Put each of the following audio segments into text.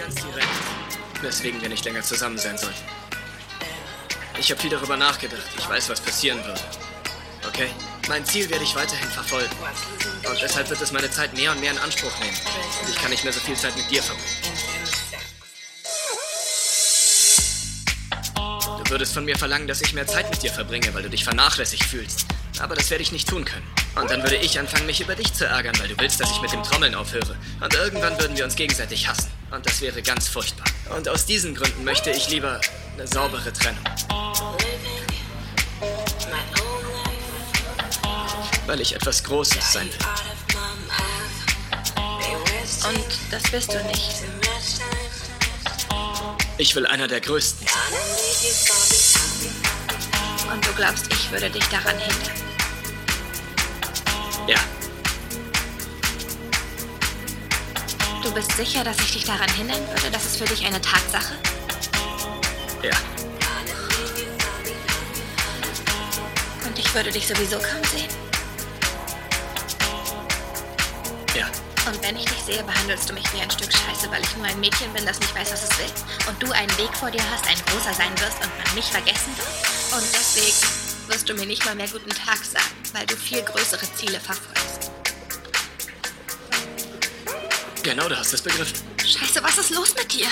ganz direkt, weswegen wir nicht länger zusammen sein sollten. Ich habe viel darüber nachgedacht. Ich weiß, was passieren würde. Okay? Mein Ziel werde ich weiterhin verfolgen. Und deshalb wird es meine Zeit mehr und mehr in Anspruch nehmen. Und ich kann nicht mehr so viel Zeit mit dir verbringen. Du würdest von mir verlangen, dass ich mehr Zeit mit dir verbringe, weil du dich vernachlässigt fühlst. Aber das werde ich nicht tun können. Und dann würde ich anfangen, mich über dich zu ärgern, weil du willst, dass ich mit dem Trommeln aufhöre. Und irgendwann würden wir uns gegenseitig hassen. Und das wäre ganz furchtbar. Und aus diesen Gründen möchte ich lieber eine saubere Trennung. Weil ich etwas Großes sein will. Und das bist du nicht. Ich will einer der Größten sein. Und du glaubst, ich würde dich daran hindern. Du bist sicher, dass ich dich daran hindern würde? Das ist für dich eine Tatsache? ja. Und ich würde dich sowieso kaum sehen. Ja. Und wenn ich dich sehe, behandelst du mich wie ein Stück Scheiße, weil ich nur ein Mädchen bin, das nicht weiß, was es will. Und du einen Weg vor dir hast, ein großer sein wirst und man mich vergessen wird. Und deswegen wirst du mir nicht mal mehr guten Tag sagen, weil du viel größere Ziele verfolgst. Genau, du hast es begriffen. Scheiße, was ist los mit dir?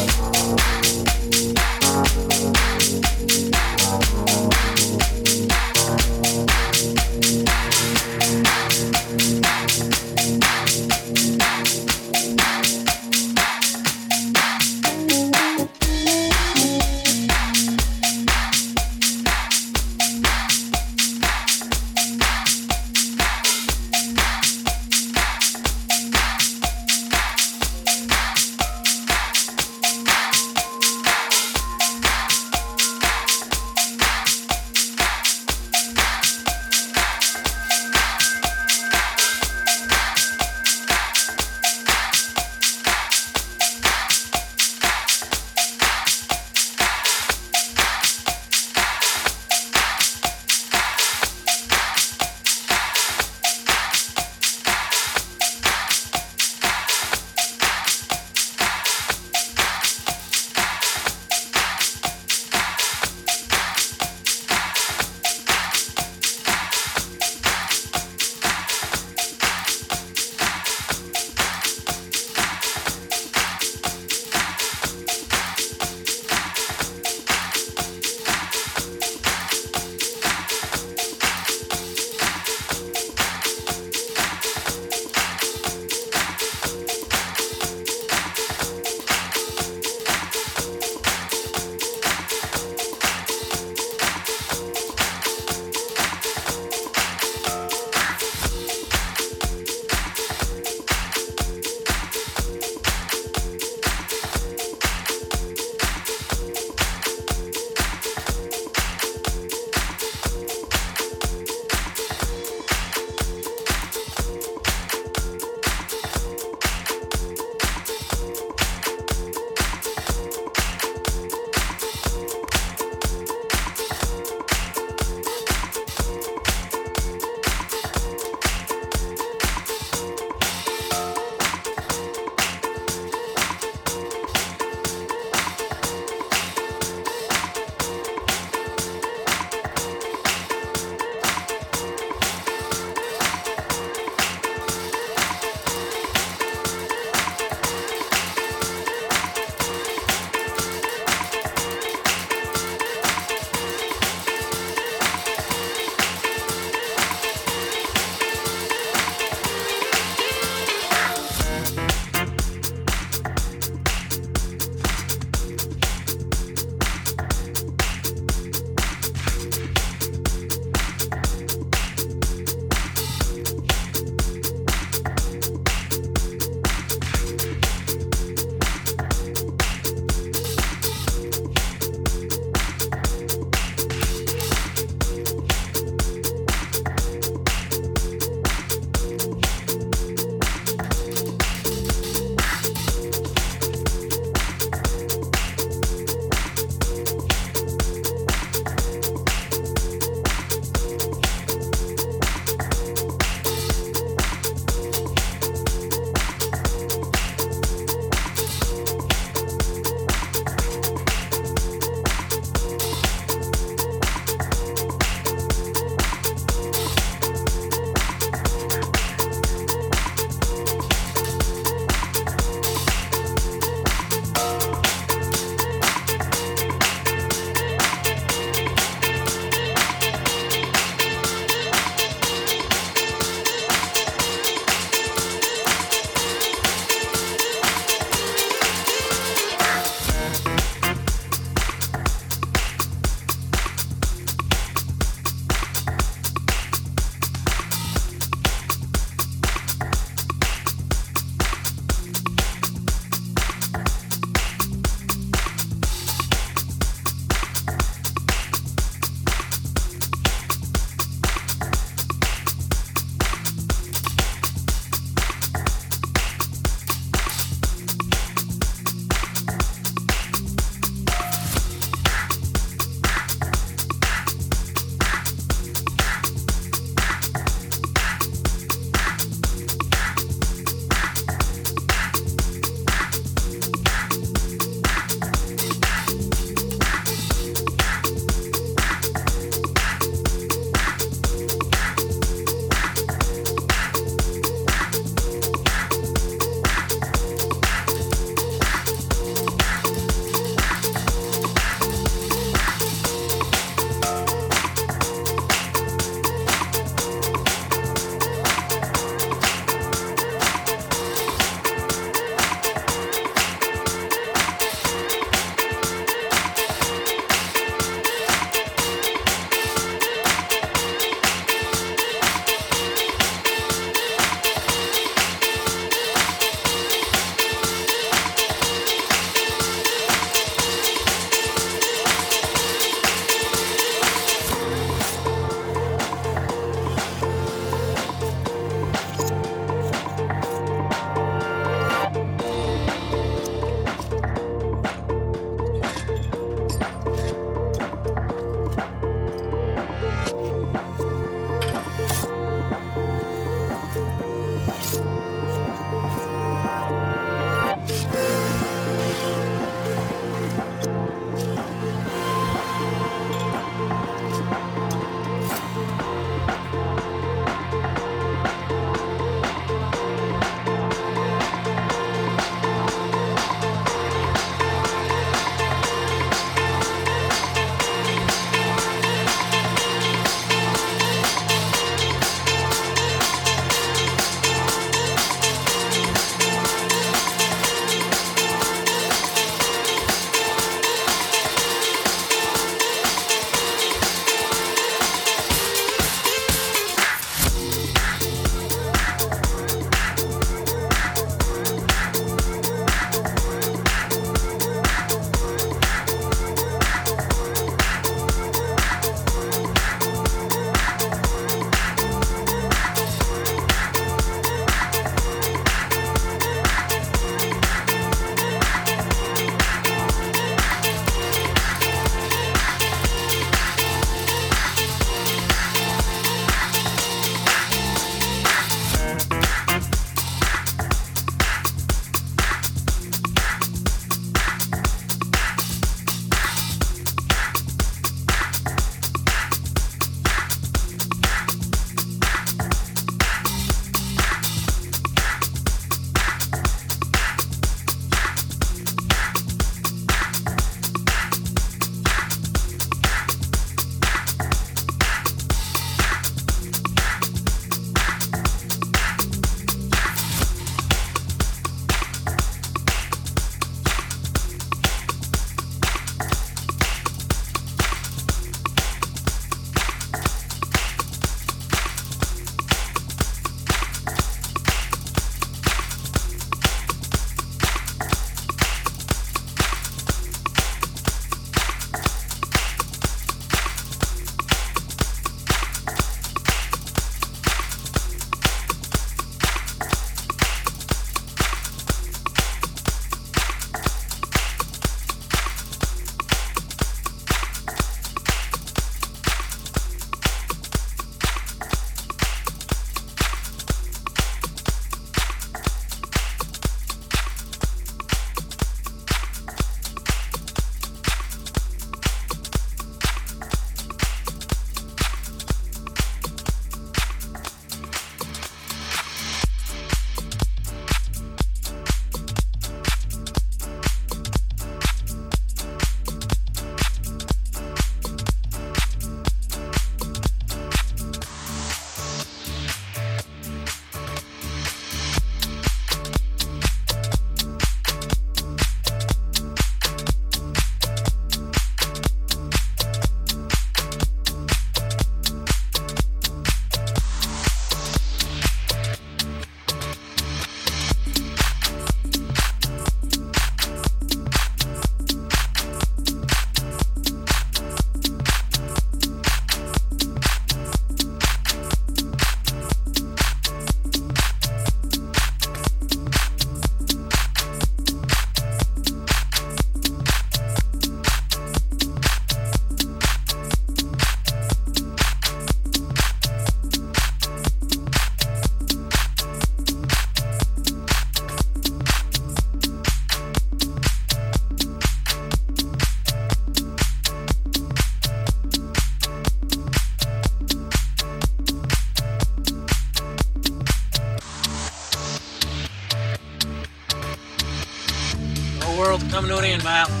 playing, Mal.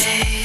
say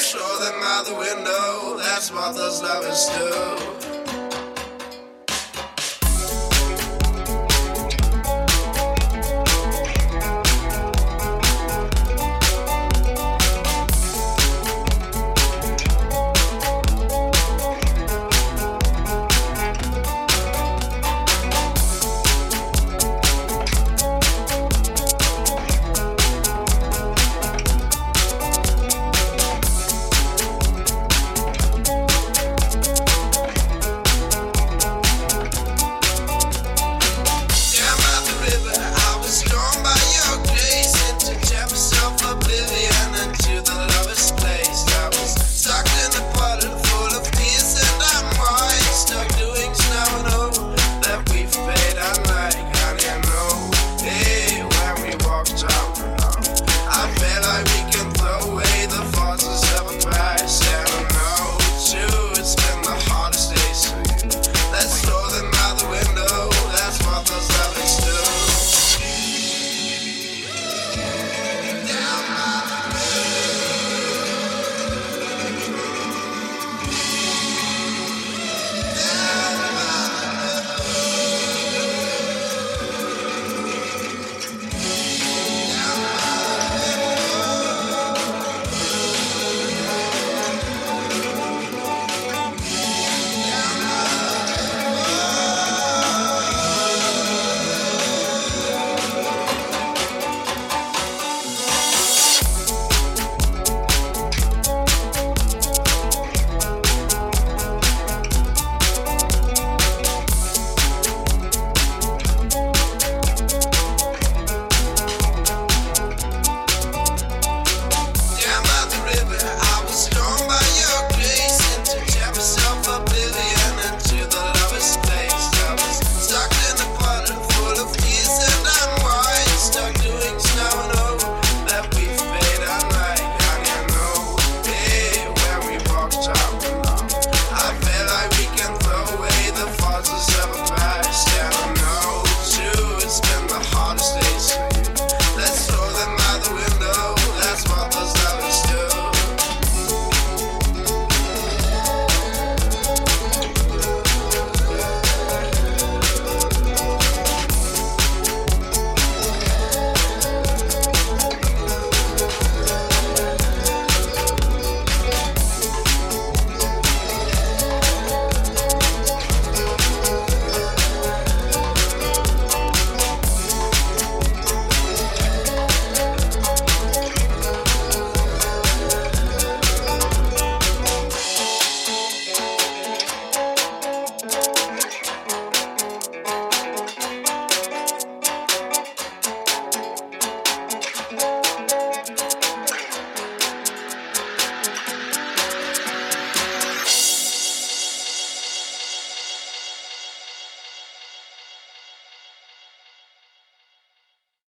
Show them out the window, that's what those lovers do.